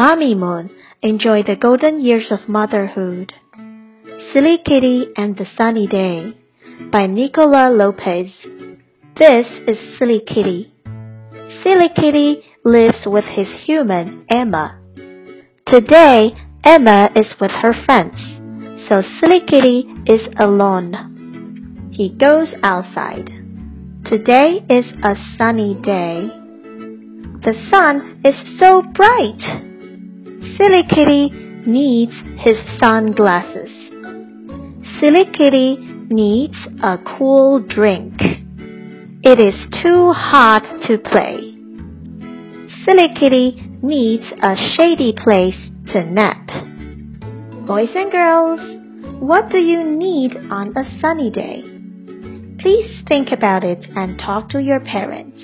Mommy Moon enjoy the golden years of motherhood. Silly Kitty and the Sunny Day by Nicola Lopetz. This is Silly Kitty. Silly Kitty lives with his human, Emma. Today, Emma is with her friends, so Silly Kitty is alone. He goes outside. Today is a sunny day. The sun is so bright. Silly Kitty needs his sunglasses. Silly Kitty needs a cool drink. It is too hot to play. Silly Kitty needs a shady place to nap. Boys and girls, what do you need on a sunny day? Please think about it and talk to your parents.